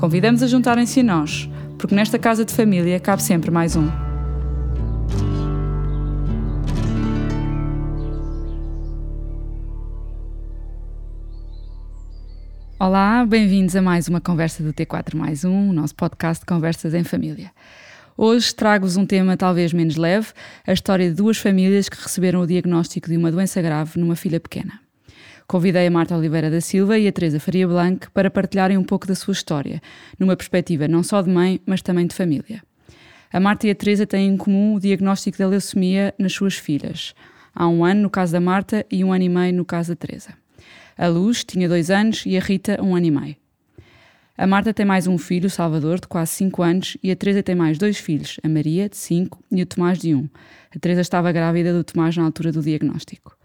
Convidamos a juntarem-se a nós, porque nesta casa de família cabe sempre mais um. Olá, bem-vindos a mais uma conversa do T4 mais um, o nosso podcast de conversas em família. Hoje trago-vos um tema talvez menos leve, a história de duas famílias que receberam o diagnóstico de uma doença grave numa filha pequena. Convidei a Marta Oliveira da Silva e a Teresa Faria Blanco para partilharem um pouco da sua história, numa perspectiva não só de mãe, mas também de família. A Marta e a Teresa têm em comum o diagnóstico da leucemia nas suas filhas. Há um ano no caso da Marta e um ano e meio no caso da Teresa. A Luz tinha dois anos e a Rita um ano e meio. A Marta tem mais um filho, Salvador, de quase 5 anos, e a Teresa tem mais dois filhos, a Maria, de 5, e o Tomás, de 1. Um. A Teresa estava grávida do Tomás na altura do diagnóstico.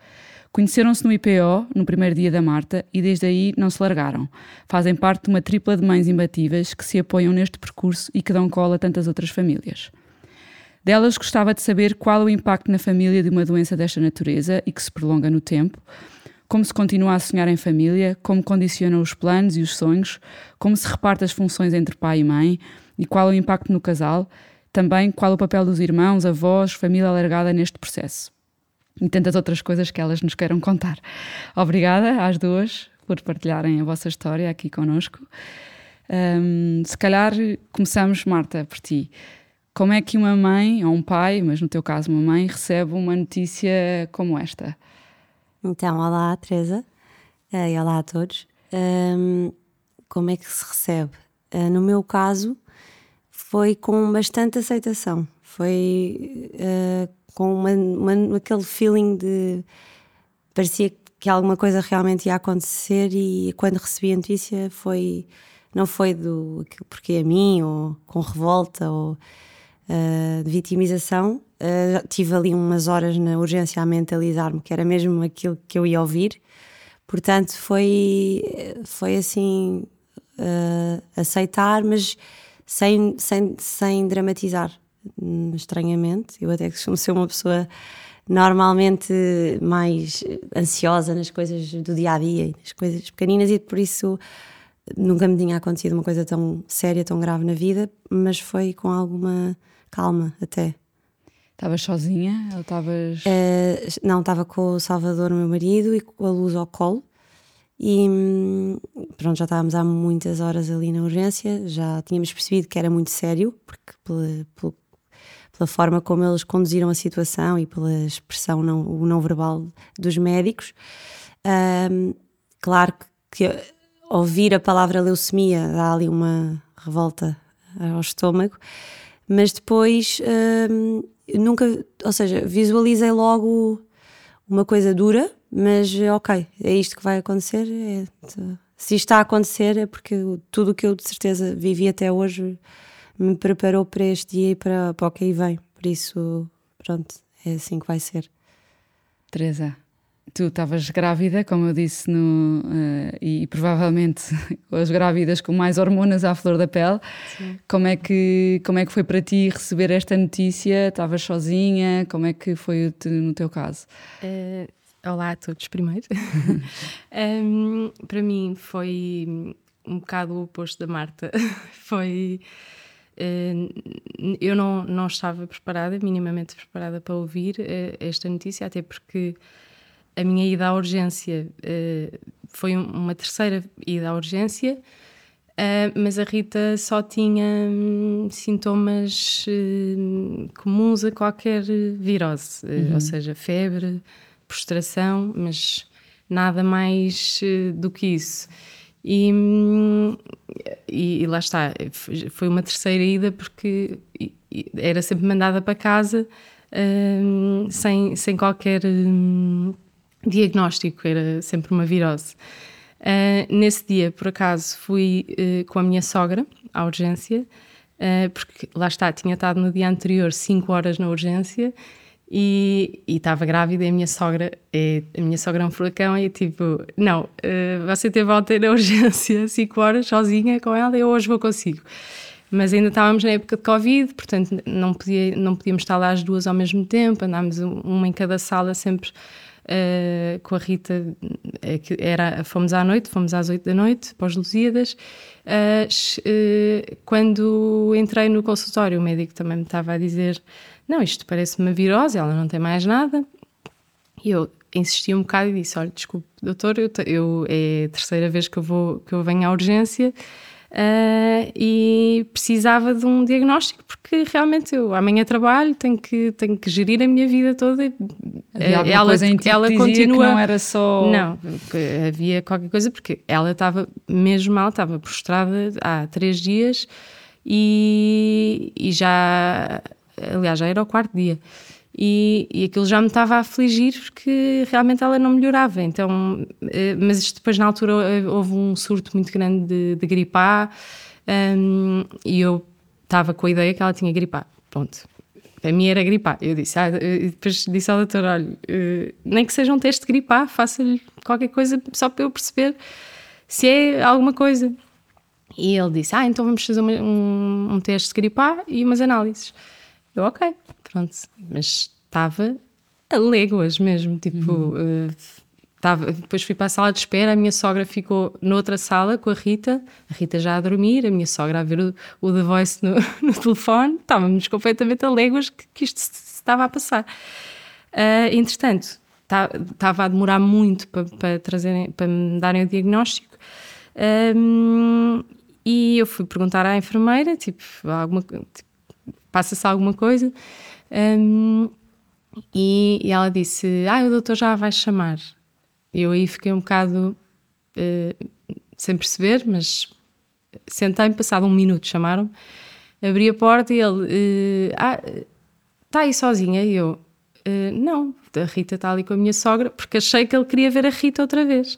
Conheceram-se no IPO, no primeiro dia da Marta, e desde aí não se largaram. Fazem parte de uma tripla de mães imbatíveis que se apoiam neste percurso e que dão cola a tantas outras famílias. Delas gostava de saber qual o impacto na família de uma doença desta natureza e que se prolonga no tempo, como se continua a sonhar em família, como condicionam os planos e os sonhos, como se reparte as funções entre pai e mãe e qual o impacto no casal, também qual o papel dos irmãos, avós, família alargada neste processo e tantas outras coisas que elas nos queiram contar. Obrigada às duas por partilharem a vossa história aqui connosco. Um, se calhar começamos, Marta, por ti. Como é que uma mãe, ou um pai, mas no teu caso uma mãe, recebe uma notícia como esta? Então, olá, Teresa, uh, e olá a todos. Um, como é que se recebe? Uh, no meu caso, foi com bastante aceitação. Foi uh, com uma, uma, aquele feeling de. parecia que alguma coisa realmente ia acontecer e quando recebi a notícia foi. não foi do porque a mim ou com revolta ou uh, de vitimização. Uh, tive ali umas horas na urgência a mentalizar-me que era mesmo aquilo que eu ia ouvir. Portanto, foi, foi assim. Uh, aceitar, mas sem, sem, sem dramatizar estranhamente. Eu até costumo ser uma pessoa normalmente mais ansiosa nas coisas do dia a dia, nas coisas pequeninas, e por isso nunca me tinha acontecido uma coisa tão séria, tão grave na vida, mas foi com alguma calma até. Estavas sozinha ou estavas. Uh, não, estava com o Salvador, meu marido, e com a luz ao colo. E pronto, já estávamos há muitas horas ali na urgência, já tínhamos percebido que era muito sério, porque pelo, pelo pela forma como eles conduziram a situação e pela expressão não, o não verbal dos médicos. Um, claro que, que ouvir a palavra leucemia dá ali uma revolta ao estômago, mas depois um, nunca, ou seja, visualizei logo uma coisa dura, mas ok, é isto que vai acontecer. É, se isto está a acontecer é porque tudo o que eu de certeza vivi até hoje me preparou para este dia e para, para o que aí vem. Por isso, pronto, é assim que vai ser. Teresa, tu estavas grávida, como eu disse, no, uh, e, provavelmente as grávidas com mais hormonas à flor da pele. Sim. Como é, que, como é que foi para ti receber esta notícia? Estavas sozinha? Como é que foi no teu caso? Uh, olá a todos, primeiro. um, para mim foi um bocado o oposto da Marta. foi eu não, não estava preparada, minimamente preparada para ouvir eh, esta notícia, até porque a minha ida à urgência eh, foi uma terceira ida à urgência, mas a Rita só tinha hum, sintomas comuns a qualquer virose, uhum. ou seja, febre, prostração, mas nada mais do que isso. E, e, e, lá está, foi uma terceira ida porque era sempre mandada para casa um, sem, sem qualquer um, diagnóstico, era sempre uma virose. Uh, nesse dia, por acaso, fui uh, com a minha sogra à urgência, uh, porque lá está, tinha estado no dia anterior 5 horas na urgência e estava grávida e a minha sogra é, a minha sogra é um furacão e tipo, não, você teve ontem na urgência 5 horas sozinha com ela eu hoje vou consigo. Mas ainda estávamos na época de Covid, portanto não, podia, não podíamos estar lá as duas ao mesmo tempo, andámos uma em cada sala sempre uh, com a Rita, é era, fomos à noite, fomos às oito da noite, pós-Lusíadas. Uh, uh, quando entrei no consultório, o médico também me estava a dizer: Não, isto parece uma virose, ela não tem mais nada. E eu insisti um bocado e disse: Olha, desculpe, doutor, eu, eu, é a terceira vez que eu, vou, que eu venho à urgência. Uh, e precisava de um diagnóstico porque realmente eu amanhã trabalho, tenho que, tenho que gerir a minha vida toda. Havia uh, ela, coisa em ti ela continua. não era só. Não, havia qualquer coisa porque ela estava mesmo mal, estava prostrada há três dias e, e já. Aliás, já era o quarto dia. E, e aquilo já me estava a afligir porque realmente ela não melhorava. Então, eh, mas depois na altura eh, houve um surto muito grande de, de gripe A um, e eu estava com a ideia que ela tinha gripe A. Pronto. Para mim era gripe A. Eu disse, ah, e depois disse ao doutor: olha, nem que seja um teste de gripe A, faça-lhe qualquer coisa só para eu perceber se é alguma coisa. E ele disse: Ah, então vamos fazer uma, um, um teste de gripe A e umas análises. Eu, ok, pronto. Mas estava a léguas mesmo, tipo. Uhum. Uh, Tava, depois fui para a sala de espera, a minha sogra ficou noutra sala com a Rita, a Rita já a dormir, a minha sogra a ver o, o The Voice no, no telefone, estávamos completamente a léguas que, que isto se, estava a passar. Uh, entretanto, estava a demorar muito para, para, trazerem, para me darem o diagnóstico. Um, e eu fui perguntar à enfermeira, tipo, alguma, tipo, passa-se alguma coisa? Um, e, e, ela disse: Ah, o doutor já vai chamar. Eu aí fiquei um bocado uh, sem perceber, mas sentei-me, passado um minuto, chamaram abri a porta e ele: uh, Ah, está aí sozinha? E eu: uh, Não, a Rita está ali com a minha sogra, porque achei que ele queria ver a Rita outra vez.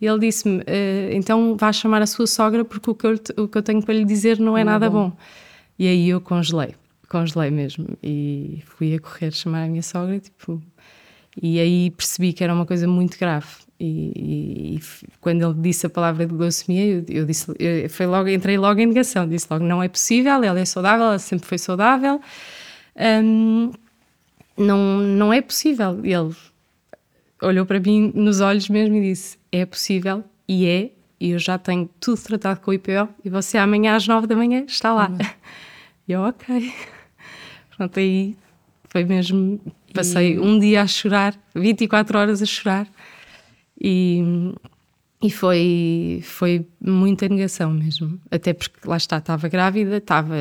E ele disse-me: Então vá chamar a sua sogra, porque o que eu, o que eu tenho para lhe dizer não é não nada bom. bom. E aí eu congelei, congelei mesmo. E fui a correr chamar a minha sogra, tipo. E aí percebi que era uma coisa muito grave. E, e, e quando ele disse a palavra de leucemia, eu, eu disse, eu, foi logo, entrei logo em negação. Disse logo: não é possível, ela é saudável, ela sempre foi saudável. Um, não, não é possível. Ele olhou para mim nos olhos mesmo e disse: é possível, e é, e eu já tenho tudo tratado com o IPO, e você amanhã às nove da manhã está lá. Uhum. E eu, ok. Pronto, aí foi mesmo. Passei e... um dia a chorar, 24 horas a chorar. E, e foi, foi muita negação mesmo. Até porque lá está, estava grávida, estava.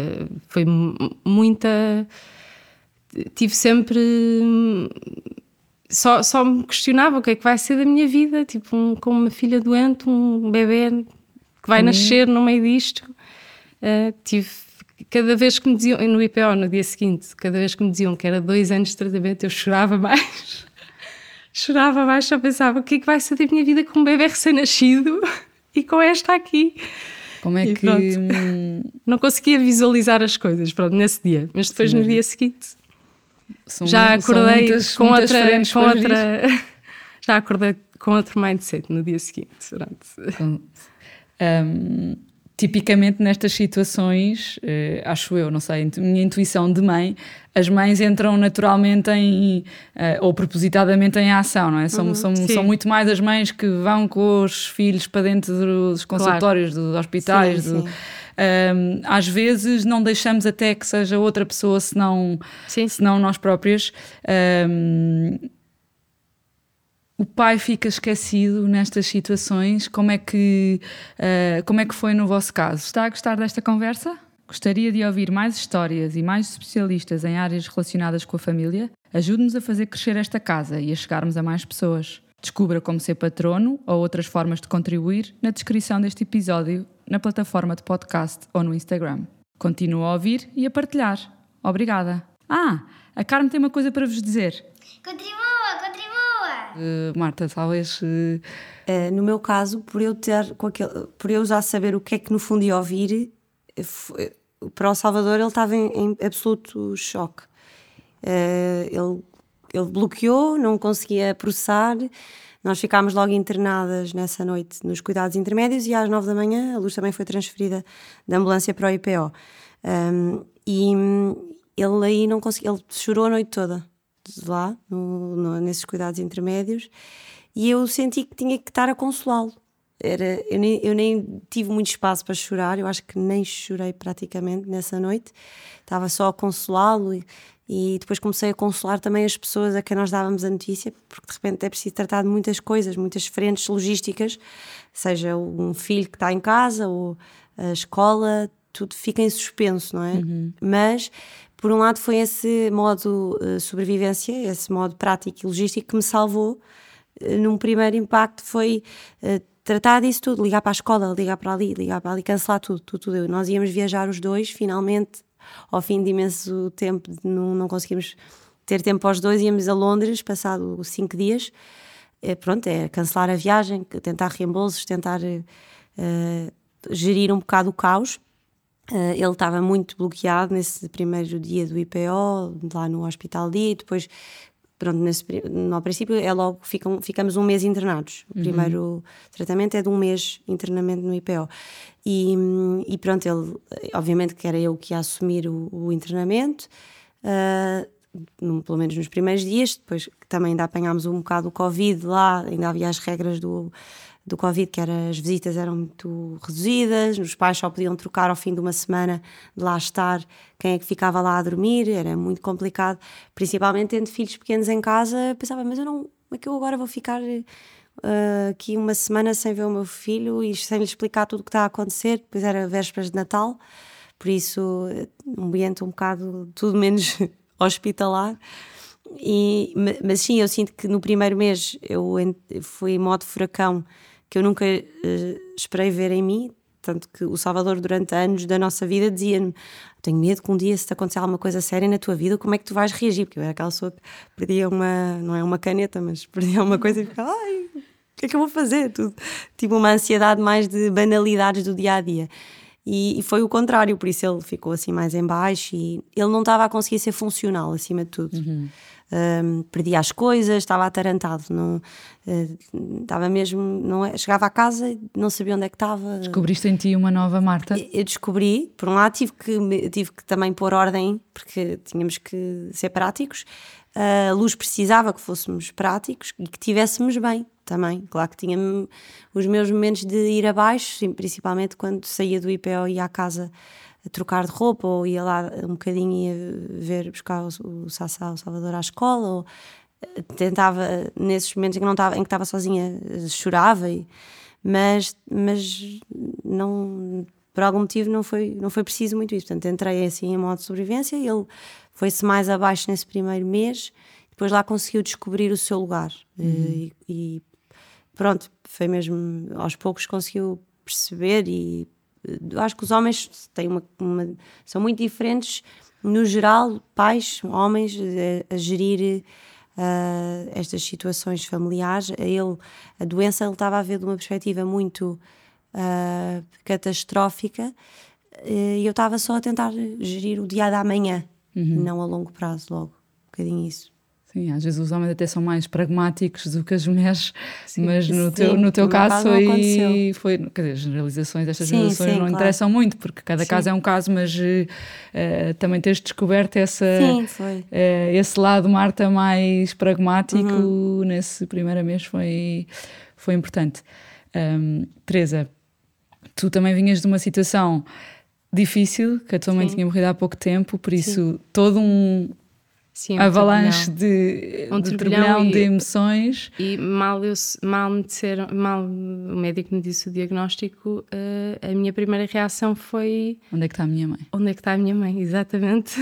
Foi muita. Tive sempre. Só, só me questionava o que é que vai ser da minha vida, tipo, um, com uma filha doente, um bebê que vai uhum. nascer no meio disto. Uh, tive cada vez que me diziam, no IPO, no dia seguinte, cada vez que me diziam que era dois anos de tratamento, eu chorava mais. chorava mais, só pensava o que é que vai ser da minha vida com um bebê recém-nascido e com esta aqui. Como é e que. Pronto, não conseguia visualizar as coisas, pronto, nesse dia. Mas depois Sim. no dia seguinte são, já acordei muitas, com muitas outra. Com outra já acordei com outro mindset no dia seguinte. Pronto. Um, tipicamente nestas situações, eh, acho eu, não sei, minha intuição de mãe, as mães entram naturalmente em, eh, ou propositadamente em ação, não é? São, uhum, são, são muito mais as mães que vão com os filhos para dentro dos consultórios, claro. dos hospitais, sim, do, sim. Um, às vezes não deixamos até que seja outra pessoa senão, senão nós próprias. Um, o pai fica esquecido nestas situações? Como é que, uh, como é que foi no vosso caso? Está a gostar desta conversa? Gostaria de ouvir mais histórias e mais especialistas em áreas relacionadas com a família? Ajude-nos a fazer crescer esta casa e a chegarmos a mais pessoas. Descubra como ser patrono ou outras formas de contribuir na descrição deste episódio, na plataforma de podcast ou no Instagram. Continua a ouvir e a partilhar. Obrigada. Ah, a Carmen tem uma coisa para vos dizer. Contribua! Uh, Marta, talvez. Uh... Uh, no meu caso, por eu ter aquele, por eu já saber o que é que no fundo ia ouvir, foi, para o Salvador ele estava em, em absoluto choque. ele, ele bloqueou, não conseguia processar. Nós ficámos logo internadas nessa noite nos cuidados intermédios e às nove da manhã a luz também foi transferida da ambulância para o IPO. Um, e ele aí não conseguiu, ele chorou a noite toda lá, no, no, nesses cuidados intermédios, e eu senti que tinha que estar a consolá-lo. Era, eu, nem, eu nem tive muito espaço para chorar, eu acho que nem chorei praticamente nessa noite, estava só a consolá-lo e, e depois comecei a consolar também as pessoas a quem nós dávamos a notícia, porque de repente é preciso tratar de muitas coisas, muitas frentes logísticas, seja um filho que está em casa ou a escola, tudo fica em suspenso, não é? Uhum. Mas, por um lado, foi esse modo uh, sobrevivência, esse modo prático e logístico que me salvou. Uh, num primeiro impacto foi uh, tratar disso tudo, ligar para a escola, ligar para ali, ligar para ali, cancelar tudo, tudo, tudo. Nós íamos viajar os dois, finalmente ao fim de imenso tempo, não, não conseguimos ter tempo para os dois, íamos a Londres, passado cinco dias. É, pronto, é cancelar a viagem, tentar reembolsos, tentar gerir um bocado o caos. Uh, ele estava muito bloqueado nesse primeiro dia do IPO, lá no hospital dia, e depois, pronto, nesse, no princípio é logo, ficam, ficamos um mês internados. O uhum. primeiro tratamento é de um mês internamento no IPO. E, e, pronto, ele, obviamente que era eu que ia assumir o, o internamento, uh, no, pelo menos nos primeiros dias, depois também ainda apanhámos um bocado o Covid lá, ainda havia as regras do, do Covid, que era, as visitas eram muito reduzidas, os pais só podiam trocar ao fim de uma semana de lá estar quem é que ficava lá a dormir, era muito complicado, principalmente tendo filhos pequenos em casa, pensava, mas eu não, como é que eu agora vou ficar uh, aqui uma semana sem ver o meu filho e sem lhe explicar tudo o que está a acontecer. Depois era vésperas de Natal, por isso um ambiente um bocado tudo menos hospitalar. E, mas sim, eu sinto que no primeiro mês eu fui em modo furacão que eu nunca uh, esperei ver em mim. Tanto que o Salvador, durante anos da nossa vida, dizia-me: Tenho medo que um dia, se te acontecer alguma coisa séria na tua vida, como é que tu vais reagir? Porque eu era aquela pessoa que perdia uma, não é uma caneta, mas perdia uma coisa e ficava: Ai, o que é que eu vou fazer? Tudo. Tive uma ansiedade mais de banalidades do dia a dia. E, e, foi o contrário, por isso ele ficou assim mais em baixo e ele não estava a conseguir ser funcional acima de tudo. Uhum. Um, perdia as coisas, estava atarantado, não, uh, estava mesmo, não é, chegava à casa e não sabia onde é que estava. Descobriste em ti uma nova Marta? Eu descobri, por um lado tive que, tive que também pôr ordem, porque tínhamos que ser práticos, a luz precisava que fôssemos práticos e que tivéssemos bem também. Claro que tinha os meus momentos de ir abaixo, principalmente quando saía do IPO e ia à casa a trocar de roupa ou ia lá um bocadinho ia ver buscar o, o Sassá, o Salvador à escola ou eh, tentava nesses momentos em que não estava em que estava sozinha chorava e, mas mas não por algum motivo não foi não foi preciso muito isso portanto entrei assim em modo de sobrevivência e ele foi-se mais abaixo nesse primeiro mês depois lá conseguiu descobrir o seu lugar uhum. e, e, pronto, foi mesmo aos poucos conseguiu perceber e acho que os homens têm uma, uma, são muito diferentes no geral, pais, homens a, a gerir uh, estas situações familiares. A ele, a doença ele estava a ver de uma perspectiva muito uh, catastrófica e eu estava só a tentar gerir o dia da manhã, uhum. não a longo prazo logo, um bocadinho isso. Sim, às vezes os homens até são mais pragmáticos do que as mulheres, sim, mas no sim, teu, no teu caso, foi, foi. Quer dizer, generalizações, estas sim, generalizações não claro. interessam muito, porque cada caso é um caso, mas uh, também tens descoberto essa, uh, esse lado, Marta, mais pragmático uhum. nesse primeiro mês foi, foi importante. Um, Teresa, tu também vinhas de uma situação difícil, que a tua mãe tinha morrido há pouco tempo, por isso todo um Sim, um avalanche de, um de turbilhão de emoções. E mal, eu, mal me disseram, mal o médico me disse o diagnóstico, uh, a minha primeira reação foi. Onde é que está a minha mãe? Onde é que está a minha mãe, exatamente.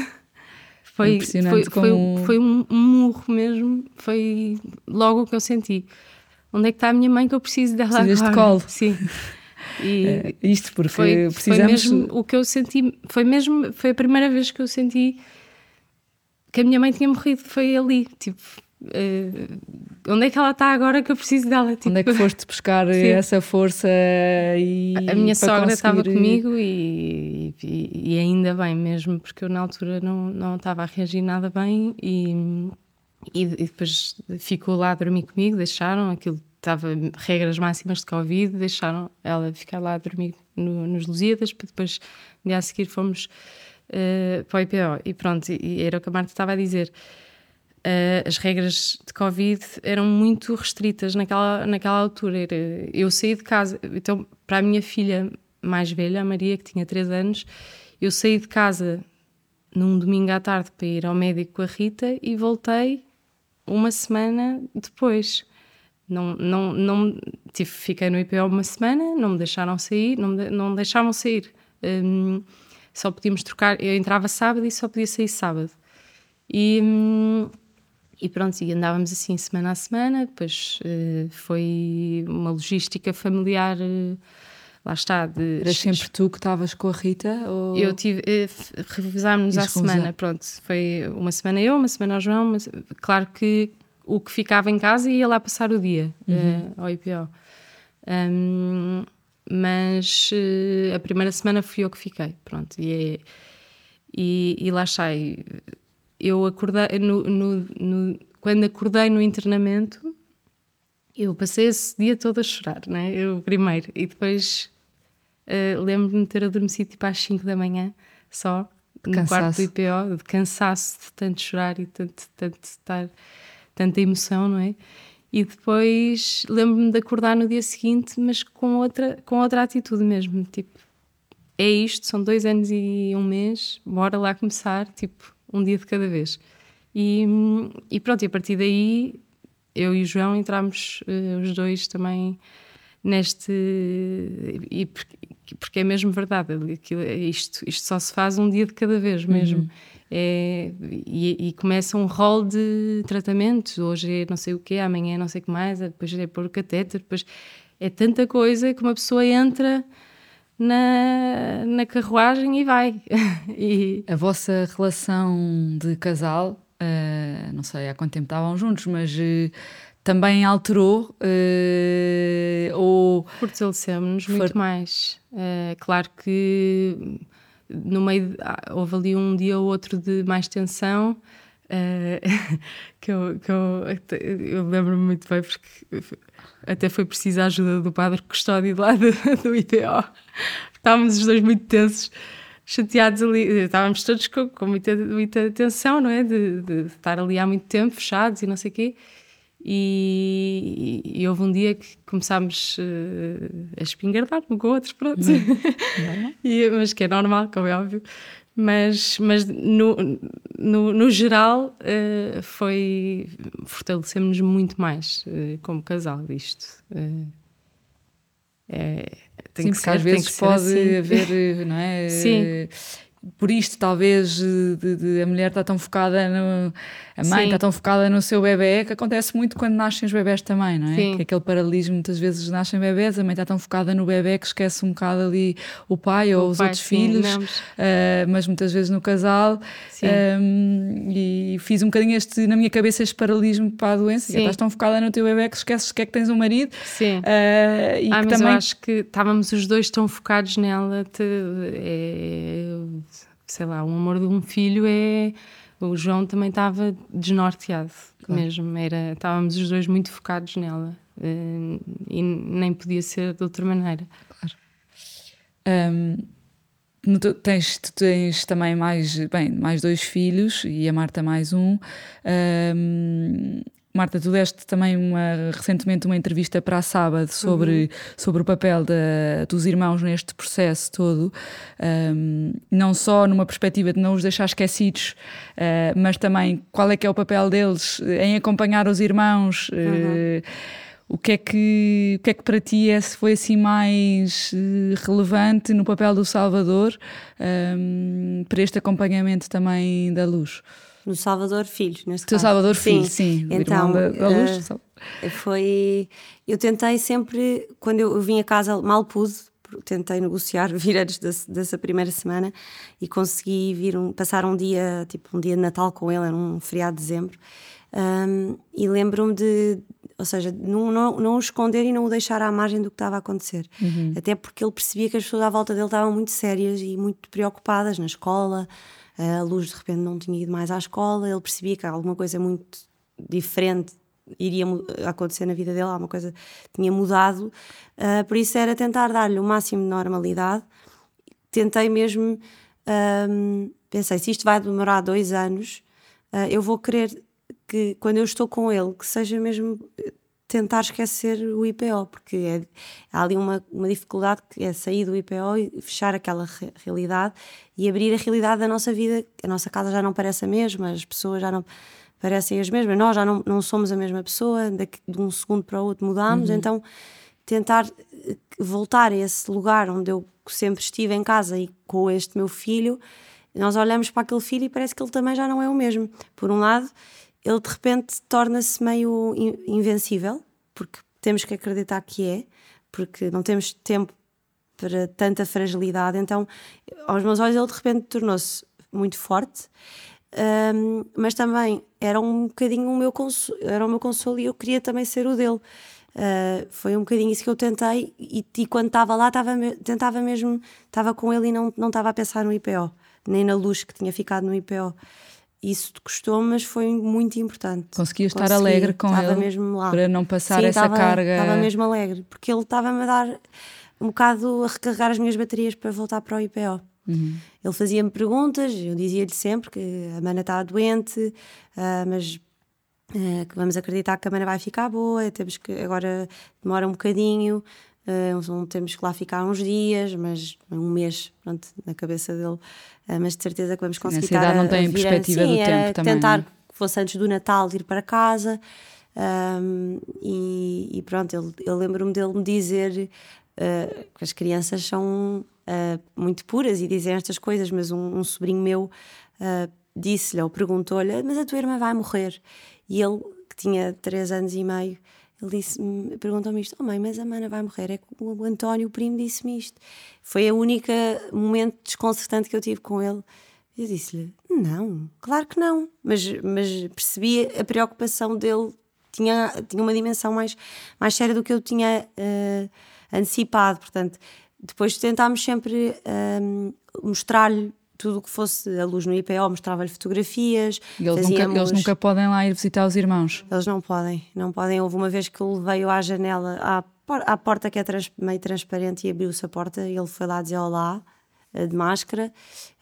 Foi, Impressionante foi, como... foi, foi um, um murro mesmo, foi logo o que eu senti. Onde é que está a minha mãe que eu preciso dela Precisas agora? de colo. Sim. E é, isto porque foi, precisamos... foi mesmo o que eu senti, foi mesmo, foi a primeira vez que eu senti que a minha mãe tinha morrido, foi ali, tipo, Uh, onde é que ela está agora que eu preciso dela? Tipo, onde é que foste buscar sim. essa força e a minha sogra conseguir... estava comigo e, e, e, ainda bem mesmo porque eu na altura não, não estava a reagir nada bem e, e, depois ficou lá a dormir comigo deixaram aquilo estava regras máximas de Covid deixaram ela ficar lá a dormir no, nos Lusíadas depois no dia a seguir fomos uh, para o IPO e pronto e era o que a Marta estava a dizer uh, as regras de Covid eram muito restritas naquela, naquela altura. Era, eu saí de casa, então, para a minha filha mais velha, a Maria, que tinha 3 anos, eu saí de casa num domingo à tarde para ir ao médico com a Rita e voltei uma semana depois. Não, não, não tive, fiquei no IPO uma semana, não me deixaram sair, não me, não me deixavam sair. Um, só podíamos trocar, eu entrava sábado e só podia sair sábado. E, e pronto, e andávamos assim semana a semana, depois uh, foi uma logística familiar, uh, lá está. De... Era sempre tu que estavas com a Rita? Ou... Eu tive, uh, revisámos-nos à semana, pronto. Foi uma semana eu, uma semana ao João, mas claro que o que ficava em casa ia lá passar o dia, uhum. ao IPO. Um, mas a primeira semana fui eu que fiquei, pronto. E, é, e, e lá está. E, eu acordei, no, no, no, quando acordei no internamento, eu passei esse dia todo a chorar, né? Eu primeiro, e depois uh, lembro-me de ter adormecido tipo às 5 da manhã, só, de no cansaço. quarto do IPO, de cansaço de tanto chorar e tanto, tanto estar, tanta emoção, não é? E depois lembro-me de acordar no dia seguinte, mas com outra, com outra atitude mesmo, tipo, é isto, são dois anos e um mês, bora lá começar, tipo, um dia de cada vez. E, e pronto, e a partir daí eu e o João entramos uh, os dois também neste. E porque, é mesmo verdade, isto, isto só se faz um dia de cada vez mesmo. Uhum. É, e, e, começa um rol de tratamentos. Hoje é não sei o quê, amanhã é não sei o que mais, depois é pôr o catéter, depois é tanta coisa que uma pessoa entra na, na carruagem e vai. e... A vossa relação de casal, uh, não sei há quanto tempo estavam juntos, mas uh, também alterou uh, ou... Fortalecemos-nos For... muito mais. claro que no meio de, ah, houve ali um dia ou outro de mais tensão uh, que, eu, que eu, eu lembro-me muito bem porque até foi preciso a ajuda do padre custódio lá do, do IPO. Estávamos os dois muito tensos, chateados ali, estávamos todos com, com muita, muita tensão, não é? De, de, estar ali há muito tempo, fechados e não sei o quê. E, e, houve um dia que começámos uh, a espingardar um com o outro, pronto. e, mas que é normal, como é óbvio mas, mas no, no, no geral uh, foi fortalecemos-nos muito mais uh, como casal isto uh, é, tem Sim, que ser, às vezes pode assim. haver não é Sim por isto, talvez, de, de, a mulher está tão focada no. A mãe está tão focada no seu bebê que acontece muito quando nascem os bebés também, não é? Sim. Que é aquele paralelismo, muitas vezes nascem bebés, a mãe está tão focada no bebê que esquece um bocado ali o pai o ou os pai, outros sim, filhos, uh, mas muitas vezes no casal. Um, e fiz um bocadinho este, na minha cabeça, este paralelismo para a doença. Que estás tão focada no teu bebê que esqueces que é que tens um marido. Sim. Uh, e ah, mas também... eu acho que estávamos os dois tão focados nela. Te, é sei lá, o amor de um filho é. O João também estava desnorteado claro. mesmo, era, estávamos os dois muito focados nela uh, e nem podia ser de outra maneira. Claro. Um, tu, tens, tu tens também mais, bem, mais dois filhos e a Marta mais um. um Marta, tu deste também uma, recentemente uma entrevista para a Sábado sobre, uhum. sobre o papel da, dos irmãos neste processo todo, um, não só numa perspectiva de não os deixar esquecidos, uh, mas também qual é que é o papel deles em acompanhar os irmãos. Uh, uhum. O que, é que, o que é que para ti é, foi assim mais uh, relevante no papel do Salvador um, para este acompanhamento também da luz? No Salvador Filhos, neste Teu caso. Salvador Filhos, sim. sim então, da, luz. Uh, foi. Eu tentei sempre, quando eu vim a casa, mal pude, tentei negociar, vir antes desse, dessa primeira semana e consegui vir um, passar um dia, tipo um dia de Natal com ele, era um feriado de dezembro. Um, e lembro-me de, ou seja, não, não, não o esconder e não o deixar à margem do que estava a acontecer. Uhum. Até porque ele percebia que as pessoas à volta dele estavam muito sérias e muito preocupadas na escola. A luz de repente não tinha ido mais à escola, ele percebia que alguma coisa muito diferente iria acontecer na vida dele, alguma coisa tinha mudado. Uh, por isso era tentar dar-lhe o máximo de normalidade. Tentei mesmo, pensei, se isto vai demorar dois anos, uh, eu vou querer que quando eu estou com ele, que seja mesmo tentar esquecer o IPO, porque é, há ali uma, uma dificuldade que é sair do IPO e fechar aquela re realidade e abrir a realidade da nossa vida. A nossa casa já não parece a mesma, as pessoas já não parecem as mesmas, nós já não, não somos a mesma pessoa, de, de um segundo para o outro mudamos, uhum. então tentar eh, voltar a esse lugar onde eu sempre estive em casa e com este meu filho, nós olhamos para aquele filho e parece que ele também já não é o mesmo. Por um lado, ele de repente torna-se meio invencível, porque temos que acreditar que é, porque não temos tempo para tanta fragilidade. Então, aos meus olhos, ele de repente tornou-se muito forte, um, mas também era um bocadinho o meu consolo, era o meu consolo e eu queria também ser o dele. Uh, foi um bocadinho isso que eu tentei e, e quando estava lá tava, tentava mesmo, estava com ele e não, estava a pensar no IPO, nem na luz que tinha ficado no IPO isso custou, mas foi muito importante. Conseguia estar Consegui, alegre com ele mesmo lá. para não passar Sim, essa estava, carga. Estava mesmo alegre, porque ele estava-me a dar um bocado a recarregar as minhas baterias para voltar para o IPO. Uhum. Ele fazia-me perguntas, eu dizia-lhe sempre que a mana está doente, uh, mas uh, que vamos acreditar que a mana vai ficar boa, temos que agora demora um bocadinho, uh, temos que lá ficar uns dias, mas um mês, pronto, na cabeça dele ah, mas de certeza que vamos conseguir a, não tem a perspectiva a, sim, do tempo também. tentar é? que fosse antes do Natal ir para casa. Um, e, e, pronto, ele, eu lembro-me dele me dizer uh, que as crianças são uh, muito puras e dizem estas coisas, mas um, um sobrinho meu uh, disse-lhe ou perguntou-lhe: Mas a tua irmã vai morrer? E ele, que tinha três anos e meio, ele disse perguntou-me isto: Oh mãe, mas a mana vai morrer. É que o António, o primo, disse-me isto. Foi a única momento desconcertante que eu tive com ele. Eu disse-lhe: Não, claro que não. Mas, mas percebi a preocupação dele, tinha, tinha uma dimensão mais, mais séria do que eu tinha uh, antecipado. Portanto, depois tentámos sempre uh, mostrar-lhe tudo o que fosse a luz no IPO, mostrava-lhe fotografias. E eles, fazíamos... nunca, eles nunca podem lá ir visitar os irmãos? Eles não podem, não podem. Houve uma vez que ele veio à janela, à, à porta que é trans, meio transparente, e abriu-se a porta e ele foi lá dizer olá, eh, de máscara.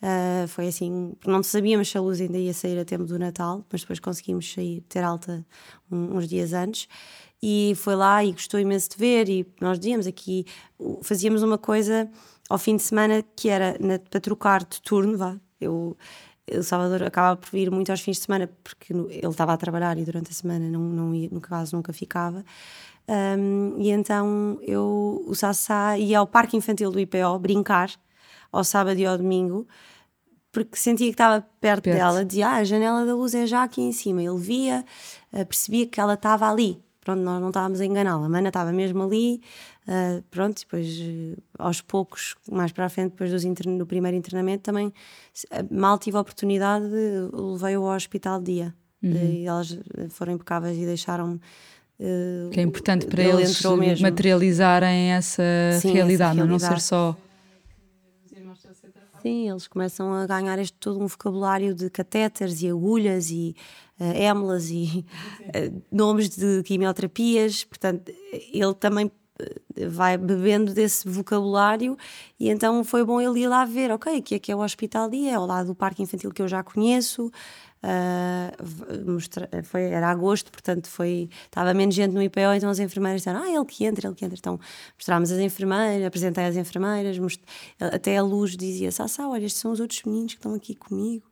Uh, foi assim, não sabíamos se a luz ainda ia sair a tempo do Natal, mas depois conseguimos sair, ter alta um, uns dias antes. E foi lá e gostou imenso de ver. E nós dizíamos aqui, fazíamos uma coisa ao fim de semana que era na, para trocar de turno, vá. Eu, o Salvador acaba por vir muito aos fins de semana porque ele estava a trabalhar e durante a semana não, não ia, no caso nunca ficava. Um, e então eu, o Sassá ia ao parque infantil do IPO brincar ao sábado e ao domingo porque sentia que estava perto, perto. dela, dizia ah, a janela da luz é já aqui em cima. Ele via, eh, percebia que ela estava ali. Pronto, nós não estávamos a enganá-la. A mana estava mesmo ali, Uh, pronto, depois uh, aos poucos, mais para a frente, depois dos do primeiro internamento, também uh, mal tive a oportunidade, levei-o ao hospital de dia. Uhum. E elas foram impecáveis e deixaram-me. que é importante para ele eles materializarem essa Sim, realidade, essa realidade. não ser só. Sim, eles começam a ganhar este todo um vocabulário de catéteres e agulhas e uh, émulas e uh, nomes de quimioterapias. Portanto, ele também vai bebendo desse vocabulário e então foi bom ele ir lá ver, ok, aqui é que é o hospital dia, é ao lado do parque infantil que eu já conheço, Uh, mostra, foi, era agosto, portanto foi, estava menos gente no IPO, então as enfermeiras disseram, ah, ele que entra, ele que entra. Então mostrámos as enfermeiras, apresentei as enfermeiras, most... até a luz dizia, Sassá, olha, estes são os outros meninos que estão aqui comigo.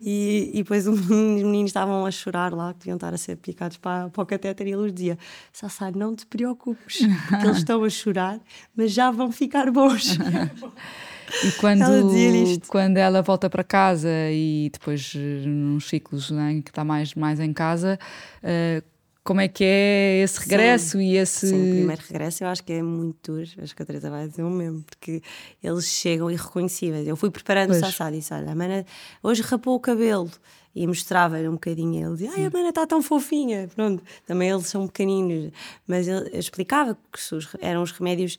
E, e depois os meninos estavam a chorar lá, que deviam estar a ser picados para, para o catéter, e a luz dizia, Sassá, não te preocupes, porque eles estão a chorar, mas já vão ficar bons. E quando ela, quando ela volta para casa e depois nos ciclos né, que está mais, mais em casa, uh, como é que é esse regresso sim, e esse. Sim, o primeiro regresso eu acho que é muito duro, acho que a Teresa vai dizer o mesmo, porque eles chegam irreconhecíveis. Eu fui preparando o Sassá, disse: Olha, a mana hoje rapou o cabelo e mostrava-lhe um bocadinho. Ele dizia: Ai, a mana está tão fofinha. Pronto, também eles são pequeninos, mas ele explicava que eram os remédios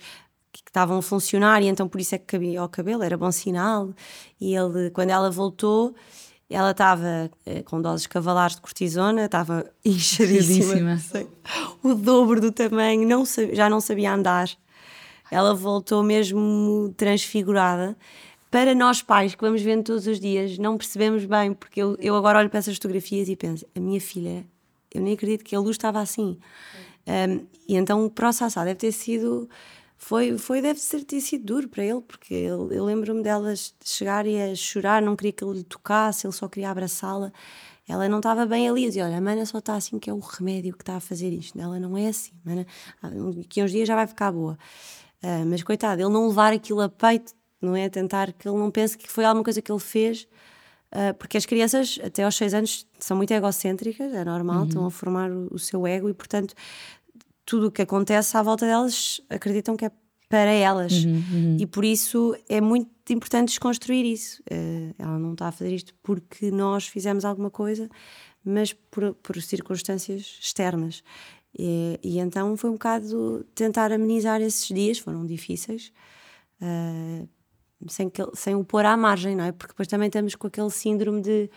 que estavam a funcionar e então por isso é que cabia ao cabelo, era bom sinal. E ele, quando ela voltou ela estava eh, com doses cavalares de cortisona, estava inchadíssima. O dobro do tamanho, não já não sabia andar. Ela voltou mesmo transfigurada. Para nós pais que vamos vendo todos os dias, não percebemos bem, porque eu, eu agora olho para essas fotografias e penso: a minha filha, eu nem acredito que a luz estava assim. Um, e então o Sassá deve ter sido foi, foi deve ser, ter sido duro para ele, porque ele, eu lembro-me delas chegar e a chorar, não queria que ele lhe tocasse, ele só queria abraçá-la. Ela não estava bem ali, dizia: Olha, a mana só está assim, que é o remédio que está a fazer isto. Ela não é assim, mana, que uns dias já vai ficar boa. Uh, mas coitado, ele não levar aquilo a peito, não é? Tentar que ele não pense que foi alguma coisa que ele fez, uh, porque as crianças, até aos 6 anos, são muito egocêntricas, é normal, uhum. estão a formar o, o seu ego e, portanto, tudo o que acontece à volta delas acreditam que é para elas. Uhum, uhum. E por isso é muito importante desconstruir isso. Uh, ela não está a fazer isto porque nós fizemos alguma coisa, mas por, por circunstâncias externas. E, e, então foi um bocado tentar amenizar esses dias, foram difíceis, uh, sem, que, sem o pôr à margem, não é? Porque depois também estamos com aquele síndrome de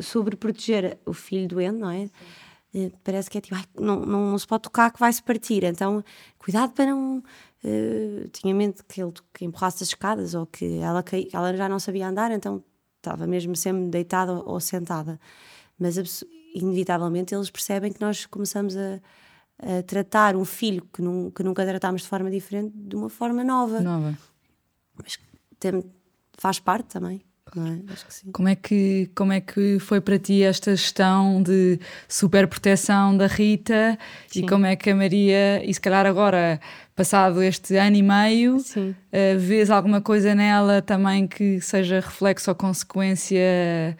sobreproteger o filho doente, não é? Sim eh, parece que é tipo, ai, não, não, não, se pode tocar que vai-se partir. Então, cuidado para não. Uh, tinha mente que ele que empurrasse as escadas ou que ela, que ela já não sabia andar, então estava mesmo sempre deitada ou, ou sentada. Mas, inevitavelmente, eles percebem que nós começamos a, a tratar um filho que, num, que nunca tratámos de forma diferente de uma forma nova. Nova. Mas tem, faz parte também. É? Acho que sim. Como é que, como é que foi para ti esta gestão de superproteção da Rita sim. e como é que a Maria, e se calhar agora, passado este ano e meio, uh, vês alguma coisa nela também que seja reflexo ou consequência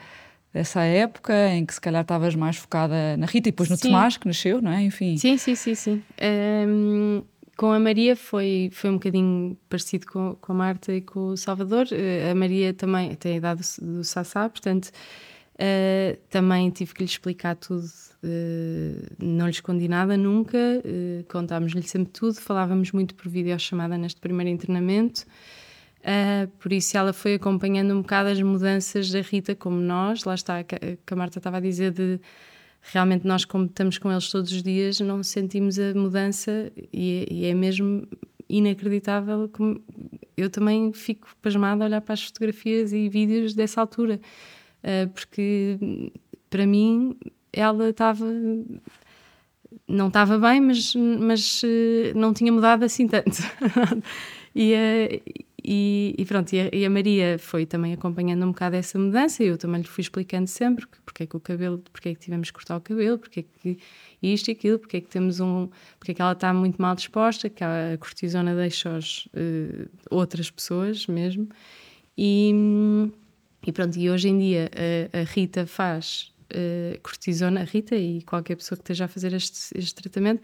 dessa época em que se calhar estavas mais focada na Rita e depois no sim. Tomás, que nasceu, não é? Enfim. Sim, sim, sim, sim. Um, com a Maria foi, foi um bocadinho parecido com, com a Marta e com o Salvador. Uh, a Maria também tem a idade do, Sassá, portanto, uh, também tive que lhe explicar tudo. Uh, não lhe escondi nada nunca, contámos-lhe sempre tudo, falávamos muito por videochamada neste primeiro internamento. por isso ela foi acompanhando um bocado as mudanças da Rita, como nós, lá está, que a Marta estava a dizer de realmente nós, como estamos com eles todos os dias, não sentimos a mudança e, e é mesmo inacreditável. Como eu também fico pasmada a olhar para as fotografias e vídeos dessa altura, uh, porque para mim ela estava. Não estava bem, mas, mas uh, não tinha mudado assim tanto. e, uh, e, e, pronto, e a, e a, Maria foi também acompanhando um bocado essa mudança. Eu também lhe fui explicando sempre porque é que o cabelo, porque é que tivemos que cortar o cabelo, porque é que isto e aquilo, porque é que temos um, porque é que ela está muito mal disposta, que a cortisona deixa uh, outras pessoas mesmo. E, e pronto, e hoje em dia a, a Rita faz uh, cortisona, a Rita e qualquer pessoa que esteja a fazer este, este tratamento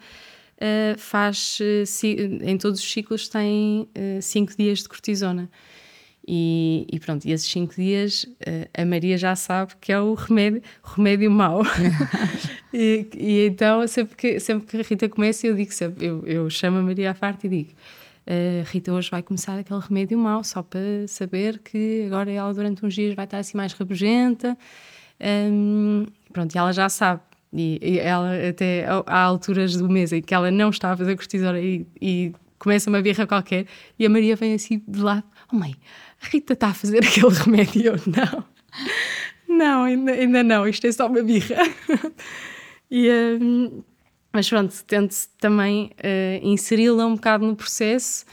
uh, faz, uh, em todos os ciclos, tem 5 uh, dias de cortisona. E, e, pronto, e esses 5 dias a Maria já sabe que é o remédio, remédio mau. e, e, então, sempre que, sempre que a Rita começa, eu digo sempre, eu, eu chamo a Maria à parte e digo. Uh, Rita hoje vai começar aquele remédio mau, só para saber que agora ela durante uns dias vai estar assim mais rabugenta. Um, pronto, e ela já sabe. E, e, ela, até há alturas do mês em que ela não está a fazer cortisona e, e começa uma birra qualquer, e a Maria vem assim de lado: Oh, mãe, a Rita está a fazer aquele remédio. Não, não, ainda, ainda não, isto é só uma birra. e, um, mas pronto, tento também uh, inseri-la um bocado no processo.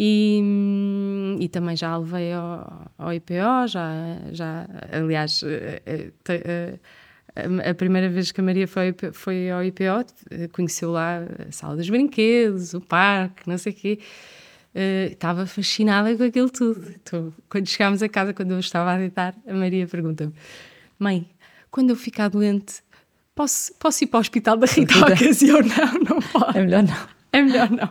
E, hum, e também já a levei ao, ao IPO, já, já aliás, uh, uh, a primeira vez que a Maria foi, foi ao IPO, conheceu lá a sala dos brinquedos, o parque, não sei o quê. Uh, estava fascinada com aquilo tudo. Então, quando chegámos a casa, quando eu estava a deitar, a Maria pergunta-me: Mãe, quando eu ficar doente, posso, posso ir para o hospital da Rita ocasião? Não, não pode. É melhor não. É melhor não.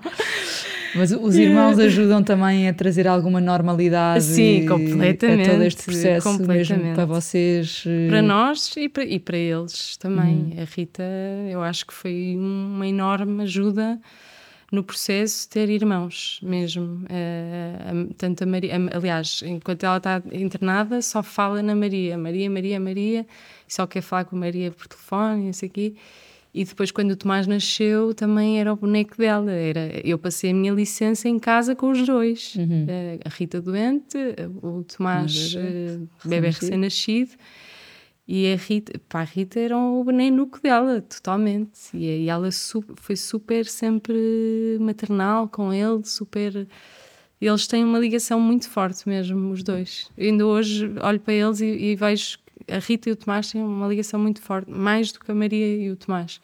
Mas os irmãos ajudam também a trazer alguma normalidade Sim, completamente, a todo este processo, mesmo para vocês. eh, Para nós e para, e para eles também. Uhum. A Rita, eu acho que foi uma enorme ajuda no processo ter irmãos mesmo. A- tanto a Maria, aliás, enquanto ela está internada, só fala na Maria, Maria, Maria, Maria, só quer falar com a Maria por telefone, isso aqui. E depois, quando o Tomás nasceu, também era o boneco dela. Era, eu passei a minha licença em casa com os dois. Eh, a Rita doente, o Tomás, bebê, eh, bebê recém-nascido. E a Rita, pá, a Rita era o boneco dela, totalmente. E, e ela su- foi super sempre maternal com ele, super. Eles têm uma ligação muito forte mesmo, os dois. Eu ainda hoje olho para eles e, e vejo a Rita e o Tomás têm uma ligação muito forte, mais do que a Maria e o Tomás.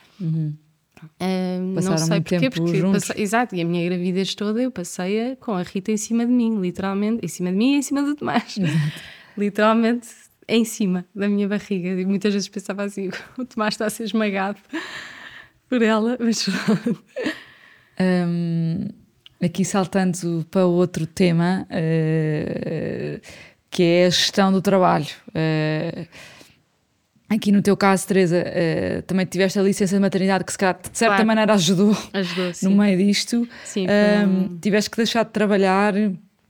Ah, não Passaram sei porquê, porque passei- exato, e a minha gravidez toda eu passei com a Rita em cima de mim, literalmente, em cima de mim e em cima do Tomás. literalmente em cima da minha barriga. E muitas vezes pensava assim: o Tomás está a ser esmagado por ela, mas Hum, aqui saltando para outro tema, eh, que é a gestão do trabalho. Eh, aqui no teu caso, Teresa, eh, também tiveste a licença de maternidade que se calhar, de certa Claro. maneira ajudou ajudou, no meio disto. Sim, Hum, um- tiveste que deixar de trabalhar,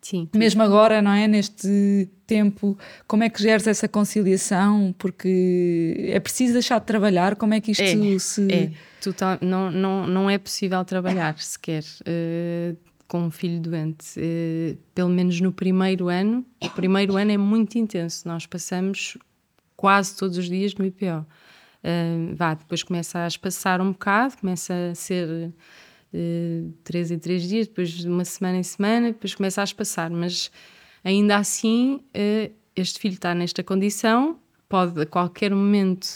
sim. mesmo agora, não é? Neste tempo, como é que geres essa conciliação? Porque é preciso deixar de trabalhar, como é que isto É, se. É, total, não, não, não é possível trabalhar sequer eh, com um filho doente. Eh, pelo menos no primeiro ano. O primeiro ano é muito intenso. Nós passamos quase todos os dias no IPO. Eh, vá, depois começa a espaçar um bocado, começa a ser eh, três em três dias, depois de uma semana em semana, depois começa a espaçar. Mas ainda assim, eh, este filho está nesta condição, pode a qualquer momento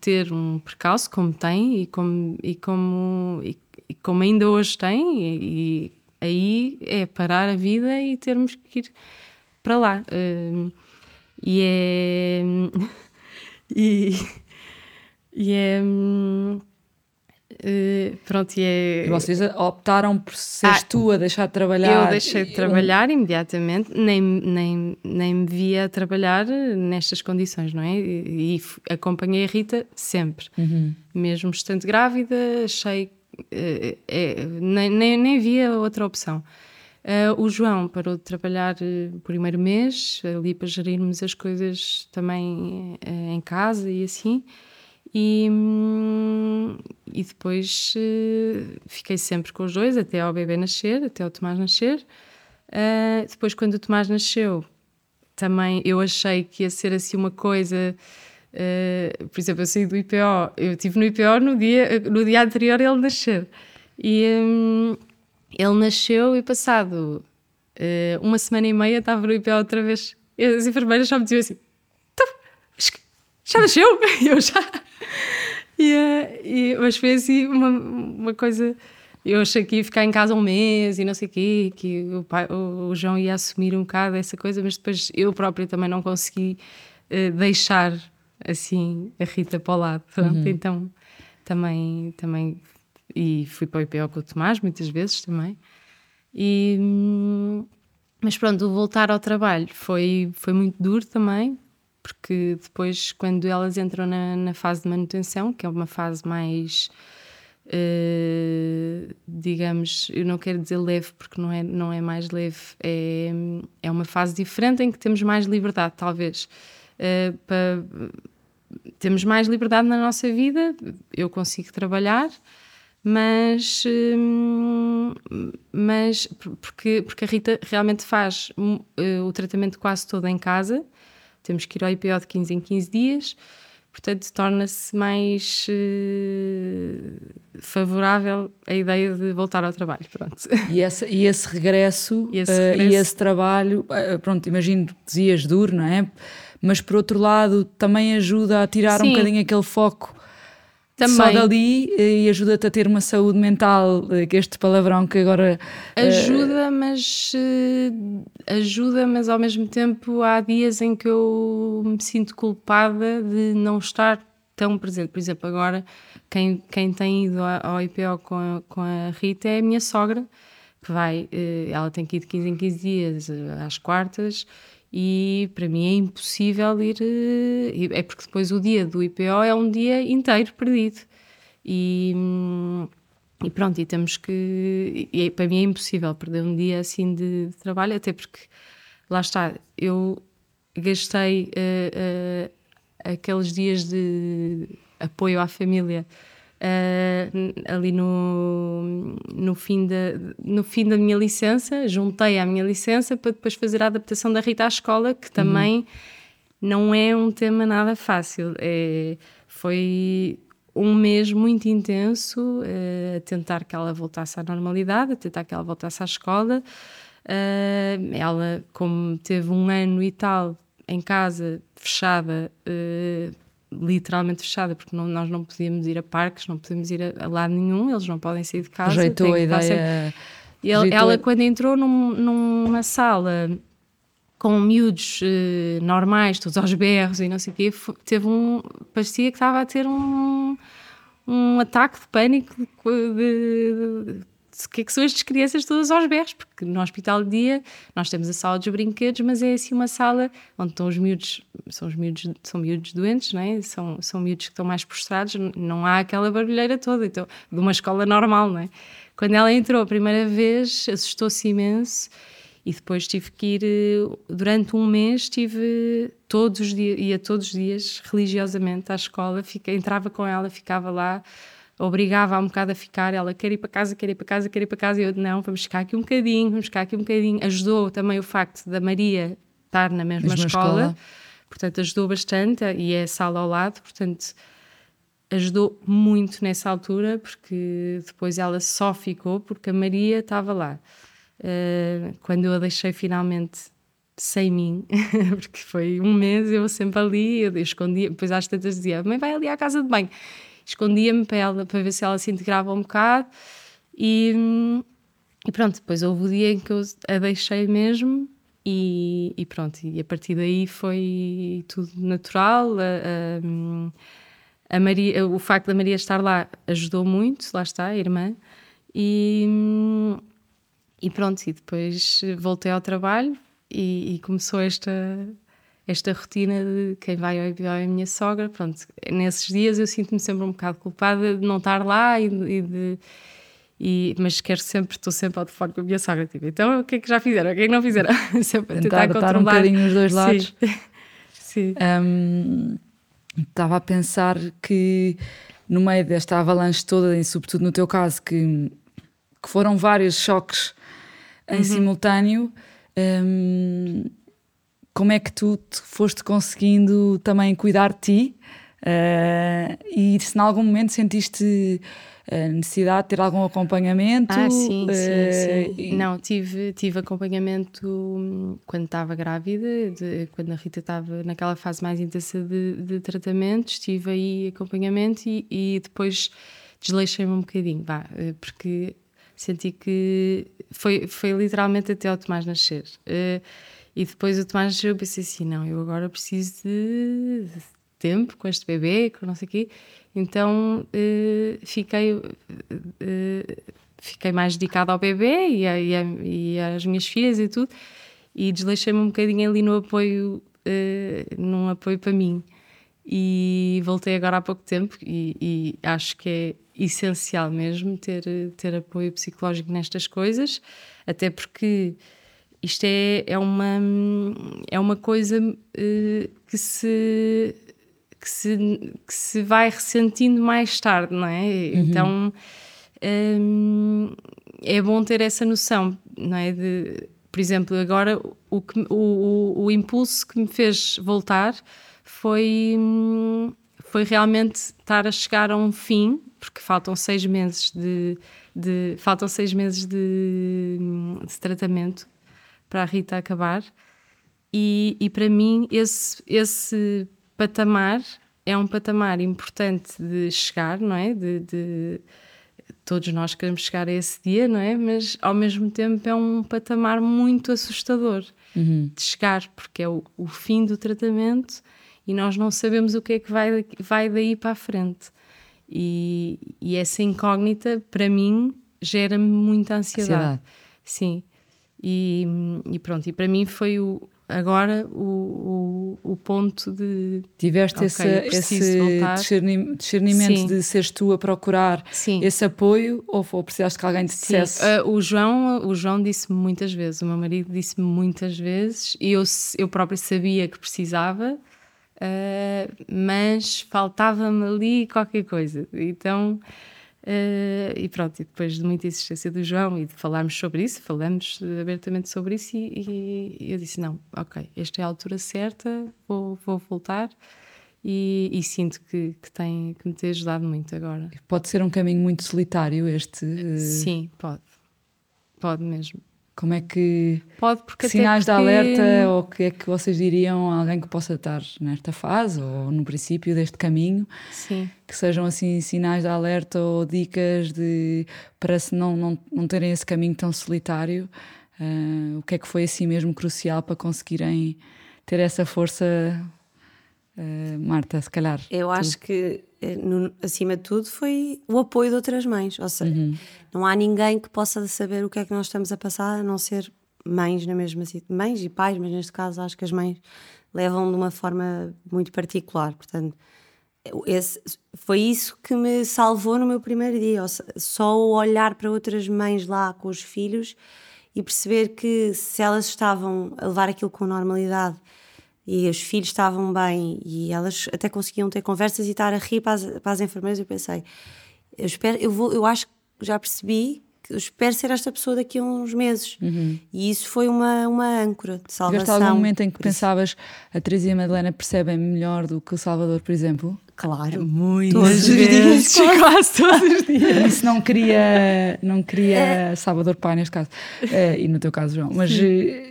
ter um percalço, como tem e como, e como, e, e como ainda hoje tem, e aí é parar a vida e termos que ir para lá. Eh, e é. E, e é. eh, pronto, e é. E vocês optaram por seres Ah, tu a deixar de trabalhar. Eu deixei de trabalhar imediatamente, nem, nem, nem me via a trabalhar nestas condições, não é? E, e acompanhei a Rita sempre. Mesmo estando grávida, achei. Eh, nem, nem, nem via outra opção. Eh, o João parou de trabalhar o primeiro mês, ali para gerirmos as coisas também eh, em casa e assim. E, hum, e depois eh, fiquei sempre com os dois até ao bebê nascer, até o Tomás nascer. Depois, quando o Tomás nasceu, também eu achei que ia ser assim uma coisa. Eh, por exemplo, eu saí do IPO, eu estive no IPO no dia, no dia anterior ele nascer. E hum, ele nasceu e passado eh, uma semana e meia estava no IPO outra vez. E as enfermeiras só me diziam assim: "Então, mas que- já nasceu? E eu já. E, eh, e- mas foi assim uma, uma coisa. Eu achei que ia ficar em casa um mês e não sei o quê, que o, pai, o, o João ia assumir um bocado essa coisa, mas depois eu própria também não consegui deixar assim a Rita para o lado. Pronto, Então também, também. E fui para o IPO com o Tomás muitas vezes também. E, mas pronto, o voltar ao trabalho foi, foi muito duro também, porque depois, quando elas entram na, na fase de manutenção, que é uma fase mais, eh, digamos, eu não quero dizer leve, porque não é, não é mais leve, é, é uma fase diferente em que temos mais liberdade, talvez. Eh, pa- temos mais liberdade na nossa vida, eu consigo trabalhar, mas, hum, mas por- porque, porque a Rita realmente faz hum, eh, o tratamento quase todo em casa, temos que ir ao IPO de 15 em 15 dias, portanto torna-se mais eh, favorável a ideia de voltar ao trabalho, pronto. E, essa- e esse regresso E esse eh, e regresso. esse trabalho, pronto, imagino dizias duro, não é? Mas por outro lado também ajuda a tirar um Sim. bocadinho aquele foco só Também. dali eh, e ajuda-te a ter uma saúde mental, eh, que este palavrão que agora eh, Ajuda, mas eh, ajuda, mas ao mesmo tempo há dias em que eu me sinto culpada de não estar tão presente. Por exemplo, agora, quem, quem tem ido ao IPO com a, com a Rita é a minha sogra, que vai, ela tem que ir de 15 em 15 dias às quartas e para mim é impossível ir. Eh, é porque depois o dia do IPO é um dia inteiro perdido. E, e pronto, e temos que. E para mim é impossível perder um dia assim de, de trabalho, até porque lá está, eu gastei uh, uh, aqueles dias de apoio à família Uh, ali no, no, fim da, no fim da minha licença, juntei à minha licença para depois fazer a adaptação da Rita à escola, que também uhum. não é um tema nada fácil. É, foi um mês muito intenso uh, a tentar que ela voltasse à normalidade, a tentar que ela voltasse à escola. Uh, ela, como teve um ano e tal em casa, fechada, literalmente fechada, porque não, nós não podíamos ir a parques, não podíamos ir a, a lado nenhum, eles não podem sair de casa. Rejeitou a ideia. Ele, ela, quando entrou num, numa sala com miúdos uh, normais, todos aos berros e não sei o quê, teve um. parecia que estava a ter um, um ataque de pânico de, de, de o que é que são estas crianças todas aos berros, porque no hospital de dia nós temos a sala dos brinquedos, mas é assim uma sala onde estão os miúdos, são os miúdos, são miúdos doentes, não é? são, são miúdos que estão mais prostrados, não há aquela barulheira toda, então, de uma escola normal, não é? Quando ela entrou a primeira vez, assustou-se imenso e depois tive que ir, eh, durante um mês, estive todos os dias, ia todos os dias religiosamente à escola, fica, entrava com ela, ficava lá, obrigava-a um bocado a ficar, ela quer ir para casa, quer ir para casa, quer ir para casa, e eu, não, vamos ficar aqui um bocadinho, vamos ficar aqui um bocadinho. Ajudou também o facto da Maria estar na mesma, mesma escola, escola, portanto ajudou bastante, e é a sala ao lado, portanto ajudou muito nessa altura, porque depois ela só ficou porque a Maria estava lá. Uh, quando eu a deixei finalmente sem mim, porque foi um mês eu sempre ali, eu escondia, depois às tantas dizia, mãe vai ali à casa de banho escondia-me para, ela, para ver se ela se integrava um bocado e, e pronto, depois houve o dia em que eu a deixei mesmo e, e pronto, e a partir daí foi tudo natural. A, a, a, Maria, o facto da Maria estar lá ajudou muito, lá está, a irmã, e, e pronto, e depois voltei ao trabalho e, e começou esta, esta rotina de quem vai ao IPO é a minha sogra. Pronto, nesses dias eu sinto-me sempre um bocado culpada de não estar lá e, e de. E, mas quero sempre, estou sempre ao telefone com a minha sogra. Tipo, então o que é que já fizeram? O que é que não fizeram? sempre tentar, tentar controlar. um bocadinho nos dois lados. Sim. Sim. Um, estava a pensar que no meio desta avalanche toda, e sobretudo no teu caso, que, que foram vários choques em uhum. simultâneo. Um, como é que tu foste conseguindo também cuidar de ti uh, e se em algum momento sentiste a eh, necessidade de ter algum acompanhamento? Ah, sim, uh, sim, sim. E... Não, tive, tive acompanhamento hum, quando estava grávida, de, quando a Rita estava naquela fase mais intensa de, de tratamento, tive aí acompanhamento e, e depois desleixei-me um bocadinho, vá, porque senti que foi, foi literalmente até o Tomás nascer. Uh, e depois o Tomás eu pensei assim: não, eu agora preciso de, tempo com este bebê, com não sei o quê. Então uh, fiquei, uh, fiquei mais dedicada ao bebê e, a, e, a, e, às minhas filhas e tudo. E desleixei-me um bocadinho ali no apoio, uh, num apoio para mim. E voltei agora há pouco tempo e, e acho que é essencial mesmo ter, ter apoio psicológico nestas coisas, até porque isto é, é, uma, é uma coisa uh, que, se, que, se, que se vai ressentindo mais tarde, não é? Uhum. Então um, é bom ter essa noção, não é? De, por exemplo, agora o, que, o, o, o impulso que me fez voltar foi, foi realmente estar a chegar a um fim, porque faltam seis meses de, de faltam seis meses de, de tratamento para a Rita acabar. E, e para mim, esse, esse patamar é um patamar importante de chegar, não é? De, de, todos nós queremos chegar a esse dia, não é? Mas ao mesmo tempo é um patamar muito assustador uhum. de chegar, porque é o, o, fim do tratamento e nós não sabemos o que é que vai, vai daí para a frente. E, e essa incógnita, para mim, gera-me muita ansiedade. ansiedade. Sim. E, e, pronto, e para mim foi o, agora o, o, o ponto de. Tiveste okay, esse, esse discernimento de seres tu a procurar Sim. esse apoio ou, ou precisaste que alguém te dissesse? Uh, o João, o João disse-me muitas vezes, o meu marido disse-me muitas vezes e eu, eu própria sabia que precisava. Uh, mas faltava-me ali qualquer coisa. Então, uh, e pronto, e depois de muita insistência do João e de falarmos sobre isso, falamos abertamente sobre isso, e, e eu disse: Não, ok, esta é a altura certa, vou, vou voltar. E, e, sinto que, que, tem, que me tem ajudado muito agora. Pode ser um caminho muito solitário este? Uh... Sim, pode. Pode mesmo. Como é que. Pode, porque sinais porque... de alerta ou o que é que vocês diriam a alguém que possa estar nesta fase ou no princípio deste caminho? Sim. Que sejam assim sinais de alerta ou dicas de para se não, não, não terem esse caminho tão solitário. Uh, o que é que foi assim mesmo crucial para conseguirem ter essa força Uh, Marta, se calhar. Eu tu. acho que, no, acima de tudo, foi o apoio de outras mães. Ou seja, uhum. não há ninguém que possa saber o que é que nós estamos a passar, a não ser mães na mesma mães e pais, mas neste caso acho que as mães levam de uma forma muito particular. Portanto, esse, foi isso que me salvou no meu primeiro dia. Só o olhar para outras mães lá com os filhos e perceber que se elas estavam a levar aquilo com normalidade e os filhos estavam bem e elas até conseguiam ter conversas e estar a rir para as, para as enfermeiras. Eu pensei, eu espero, eu, vou, eu acho que já percebi que eu espero ser esta pessoa daqui a uns meses. Uhum. E isso foi uma, uma âncora de salvação. Tiveste algum momento em que pensavas a Teresa e a Madalena percebem melhor do que o Salvador, por exemplo? Claro, muitas vezes, quase todos os dias. Isso não queria, não queria é. Salvador Pai neste caso, uh, e no teu caso, João, mas uh,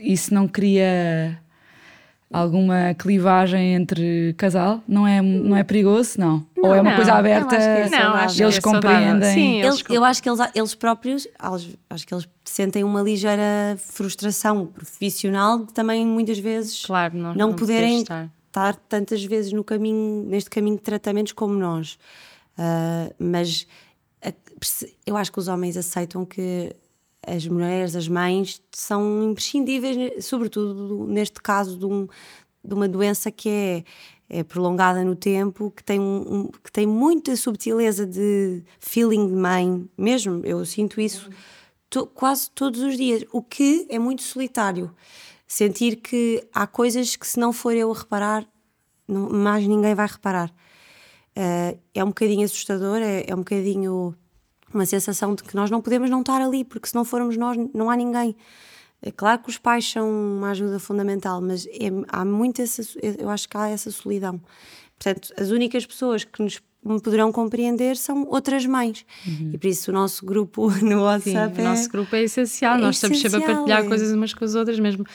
isso não queria alguma clivagem entre casal? Não é, não é perigoso? Não. não Ou é uma não, coisa aberta? É não, acho que eles é compreendem. Sim, eles, eu acho que eles, eles próprios, acho que eles sentem uma ligeira frustração profissional de também muitas vezes claro, não, não poderem estar. estar. tantas vezes no caminho, neste caminho de tratamentos como nós. Uh, mas eu acho que os homens aceitam que as mulheres, as mães, são imprescindíveis, sobretudo neste caso de, um, de uma doença que é, é, prolongada no tempo, que tem, um, que tem muita subtileza de feeling de mãe, mesmo, eu sinto isso to, quase todos os dias, o que é muito solitário. Sentir que há coisas que, se não for eu a reparar, não, mais ninguém vai reparar. Uh, é um bocadinho assustador, é, é um bocadinho uma sensação de que nós não podemos não estar ali, porque se não formos nós, não há ninguém. É claro que os pais são uma ajuda fundamental, mas é, há muito essa, eu acho que há essa solidão. Portanto, as únicas pessoas que nos me poderão compreender são outras mães. Uhum. E por isso o nosso grupo no WhatsApp Sim, é, o nosso grupo é essencial. É Nós estamos sempre a partilhar é. coisas umas com as outras mesmo.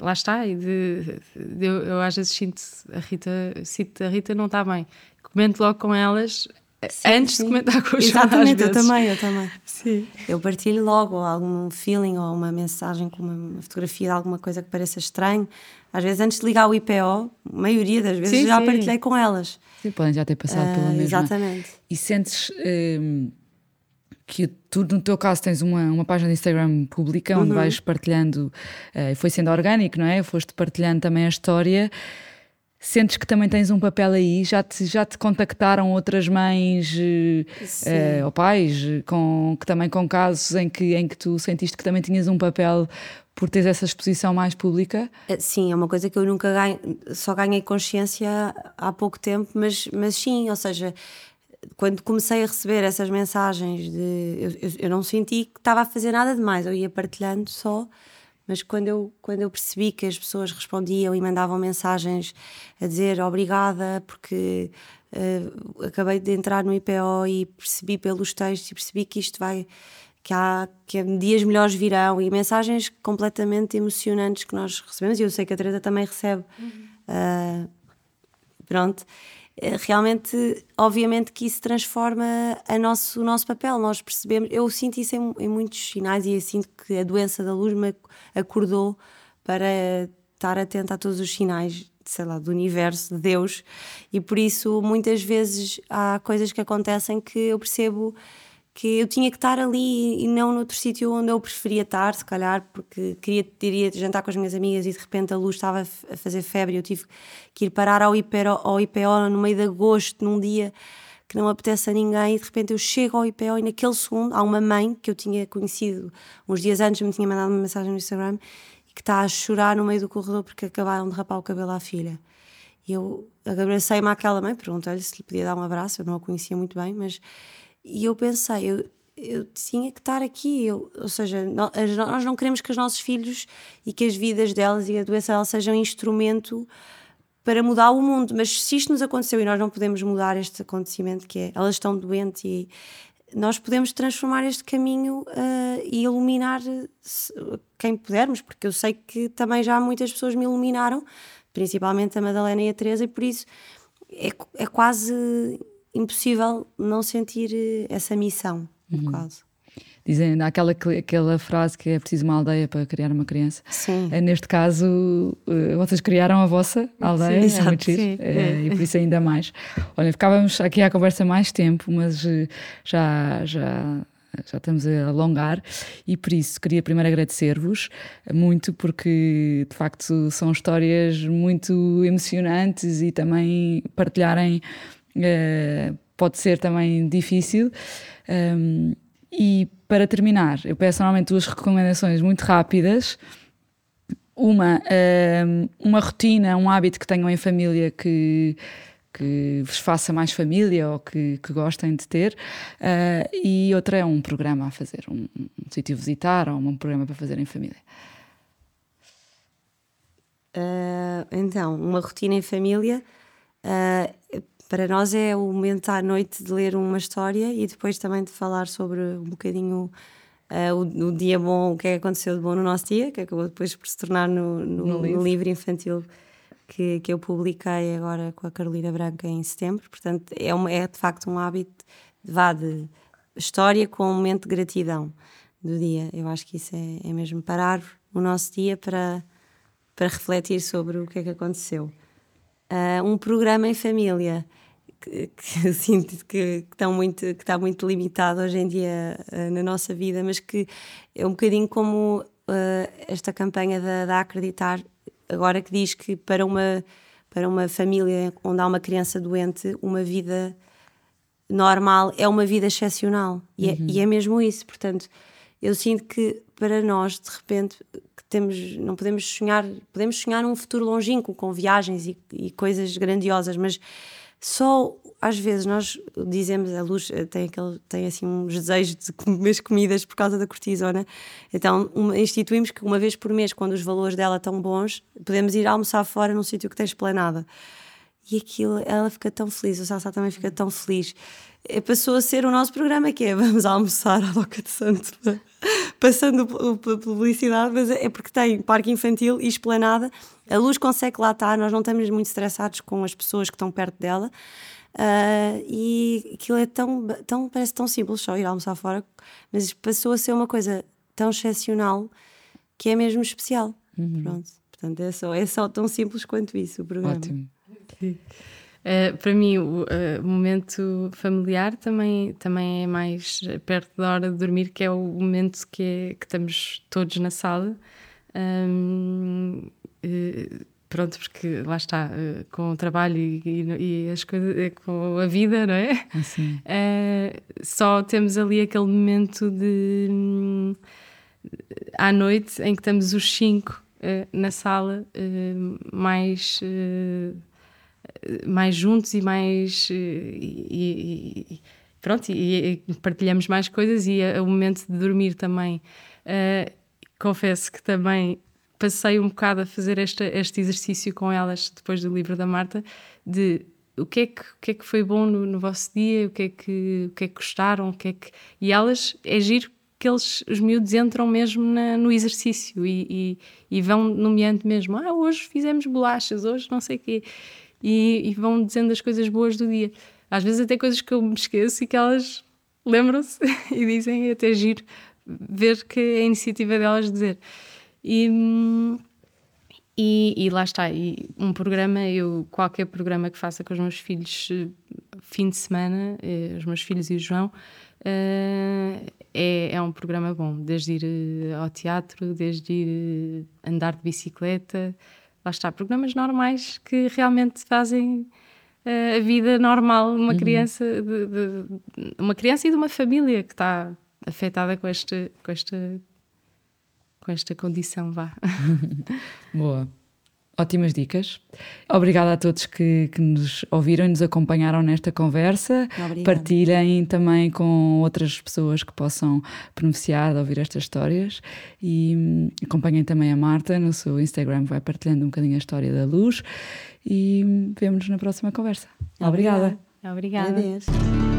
Lá está, e de, de, eu, eu às vezes sinto a Rita, sinto a Rita não está bem. Comento logo com elas Sim, antes sim. de comentar com os Exatamente, eu também, eu também. Sim. Eu partilho logo algum feeling ou uma mensagem com uma fotografia de alguma coisa que pareça estranho. Às vezes, antes de ligar o IPO, a maioria das vezes sim, já sim. partilhei com elas. Sim, podem já ter passado uh, pela mesma. Exatamente. E sentes um, que tu, no teu caso, tens uma, uma página de Instagram pública onde uhum. vais partilhando, uh, foi sendo orgânico, não é? Foste partilhando também a história. Sentes que também tens um papel aí? Já te, já te contactaram outras mães uh, ou pais com, que também com casos em que, em que tu sentiste que também tinhas um papel por teres essa exposição mais pública? Eh, sim, é uma coisa que eu nunca ganho, só ganhei consciência há pouco tempo, mas, mas sim, ou seja, quando comecei a receber essas mensagens de eu, eu, eu não senti que estava a fazer nada demais, eu ia partilhando só mas quando eu, quando eu percebi que as pessoas respondiam e mandavam mensagens a dizer obrigada porque uh, acabei de entrar no IPO e percebi pelos textos e percebi que isto vai que há que dias melhores virão e mensagens completamente emocionantes que nós recebemos e eu sei que a Teresa também recebe uhum. uh, pronto realmente, obviamente que isso transforma a nosso, o nosso papel. Nós percebemos, eu sinto isso em, em muitos sinais e eu sinto que a doença da luz me acordou para estar atenta a todos os sinais sei lá, do universo, de Deus, e por isso muitas vezes há coisas que acontecem que eu percebo que eu tinha que estar ali e não noutro sítio onde eu preferia estar, se calhar, porque queria iria jantar com as minhas amigas e de repente a luz estava a fazer febre e eu tive que ir parar ao IPO, ao IPO no meio de agosto, num dia que não apetece a ninguém, e de repente eu chego ao IPO e naquele segundo há uma mãe que eu tinha conhecido uns dias antes, me tinha mandado uma mensagem no Instagram que está a chorar no meio do corredor porque acabaram de rapar o cabelo à filha. E eu abracei-me àquela mãe, perguntei-lhe se lhe podia dar um abraço, eu não a conhecia muito bem, mas e eu pensei, eu, eu tinha que estar aqui, eu, ou seja, nós, não queremos que os nossos filhos e que as vidas delas e a doença delas sejam um instrumento para mudar o mundo, mas se isto nos aconteceu e nós não podemos mudar este acontecimento que é, elas estão doentes e nós podemos transformar este caminho uh, e iluminar quem pudermos, porque eu sei que também já muitas pessoas me iluminaram, principalmente a Madalena e a Teresa, e por isso é, é quase impossível não sentir eh, essa missão, no uhum. caso. Dizem aquela, aquela frase que é preciso uma aldeia para criar uma criança. Sim. Eh, neste caso, eh, vocês criaram a vossa aldeia, sim, é muito sim, é. e por isso ainda mais. Olha, ficávamos aqui à conversa mais tempo, mas já, já, já estamos a alongar e por isso queria primeiro agradecer-vos muito porque de facto são histórias muito emocionantes e também partilharem uh, pode ser também difícil. Um, e para terminar, eu peço normalmente duas recomendações muito rápidas. Uma, um, uma rotina, um hábito que tenham em família que, que vos faça mais família ou que, que gostem de ter, uh, e outra é um programa a fazer, um, um sítio a visitar ou um programa para fazer em família. Uh, então, uma rotina em família. Uh, para nós é o momento à noite de ler uma história e depois também de falar sobre um bocadinho uh, o, o, dia bom, o que é que aconteceu de bom no nosso dia, que acabou depois por se tornar no, no, no, livro. no livro. infantil que, que eu publiquei agora com a Carolina Branca em setembro. Portanto, é, uma, é de facto um hábito de, vá, de história com um momento de gratidão do dia. Eu acho que isso é, é mesmo parar o nosso dia para, para refletir sobre o que é que aconteceu. Uh, um programa em família que, que sinto que, que, estão muito, que está muito limitado hoje em dia uh, na nossa vida, mas que é um bocadinho como uh, esta campanha da, da Acreditar, agora que diz que para uma, para uma família onde há uma criança doente, uma vida normal é uma vida excepcional. E, é, uhum. é, e é mesmo isso. Portanto, eu sinto que para nós, de repente, temos, não podemos sonhar, podemos sonhar um futuro longínquo com viagens e, e coisas grandiosas, mas só às vezes nós dizemos a luz eh, tem aquele tem assim uns desejos de comer comidas por causa da cortisona. Então uma, instituímos que uma vez por mês quando os valores dela estão bons podemos ir almoçar fora num sítio que tem esplanada. E aquilo ela fica tão feliz o Sassá também fica tão feliz passou a ser o nosso programa que é vamos almoçar à Doca de Santo passando pela publicidade mas é porque tem parque infantil e esplanada a luz consegue lá estar, nós não estamos muito estressados com as pessoas que estão perto dela. Uh, e aquilo é tão, tão, parece tão simples só ir almoçar fora, mas passou a ser uma coisa tão excepcional que é mesmo especial. Uhum. Pronto. Portanto, é só, é só tão simples quanto isso o programa. Ótimo. Uh, para mim, o uh, momento familiar também, também é mais perto da hora de dormir, que é o momento que, é, que estamos todos na sala. Um, uh, pronto, porque lá está, com o trabalho e, e, e, as coisas, eh, com a vida, não é? Assim. Só temos ali aquele momento de à noite em que estamos os cinco na sala, mais mais juntos e mais e, e, pronto e, e, partilhamos mais coisas e o momento de dormir também. Uh, confesso que também passei um bocado a fazer este, este exercício com elas depois do livro da Marta, de o que é que, o que, é que foi bom no, no vosso dia, o que, é que, o que é que gostaram, o que é que... E elas, é giro que eles, os miúdos entram mesmo na, no exercício e, e, e, vão nomeando mesmo, ah, hoje fizemos bolachas, hoje não sei o quê, e, e, vão dizendo as coisas boas do dia. Às vezes até coisas que eu me esqueço e que elas lembram-se e dizem, até giro ver que é a iniciativa delas dizer. E, E, e, lá está, e um programa, eu qualquer programa que faça com os meus filhos fim de semana, os meus filhos e o João, é, é um programa bom, desde ir ao teatro, desde ir andar de bicicleta, lá está, programas normais que realmente fazem a vida normal de uma uhum. criança, de, de, uma criança e de uma família que está afetada com este, com esta, com esta condição, vá. Boa. Ótimas dicas. Obrigada a todos que, que nos ouviram e nos acompanharam nesta conversa. Obrigada. Partilhem também com outras pessoas que possam beneficiar de ouvir estas histórias. E hum, acompanhem também a Marta no seu Instagram, vai partilhando um bocadinho a história da luz. E hum, vemos-nos na próxima conversa. Obrigada. Obrigada. Obrigada. Adeus.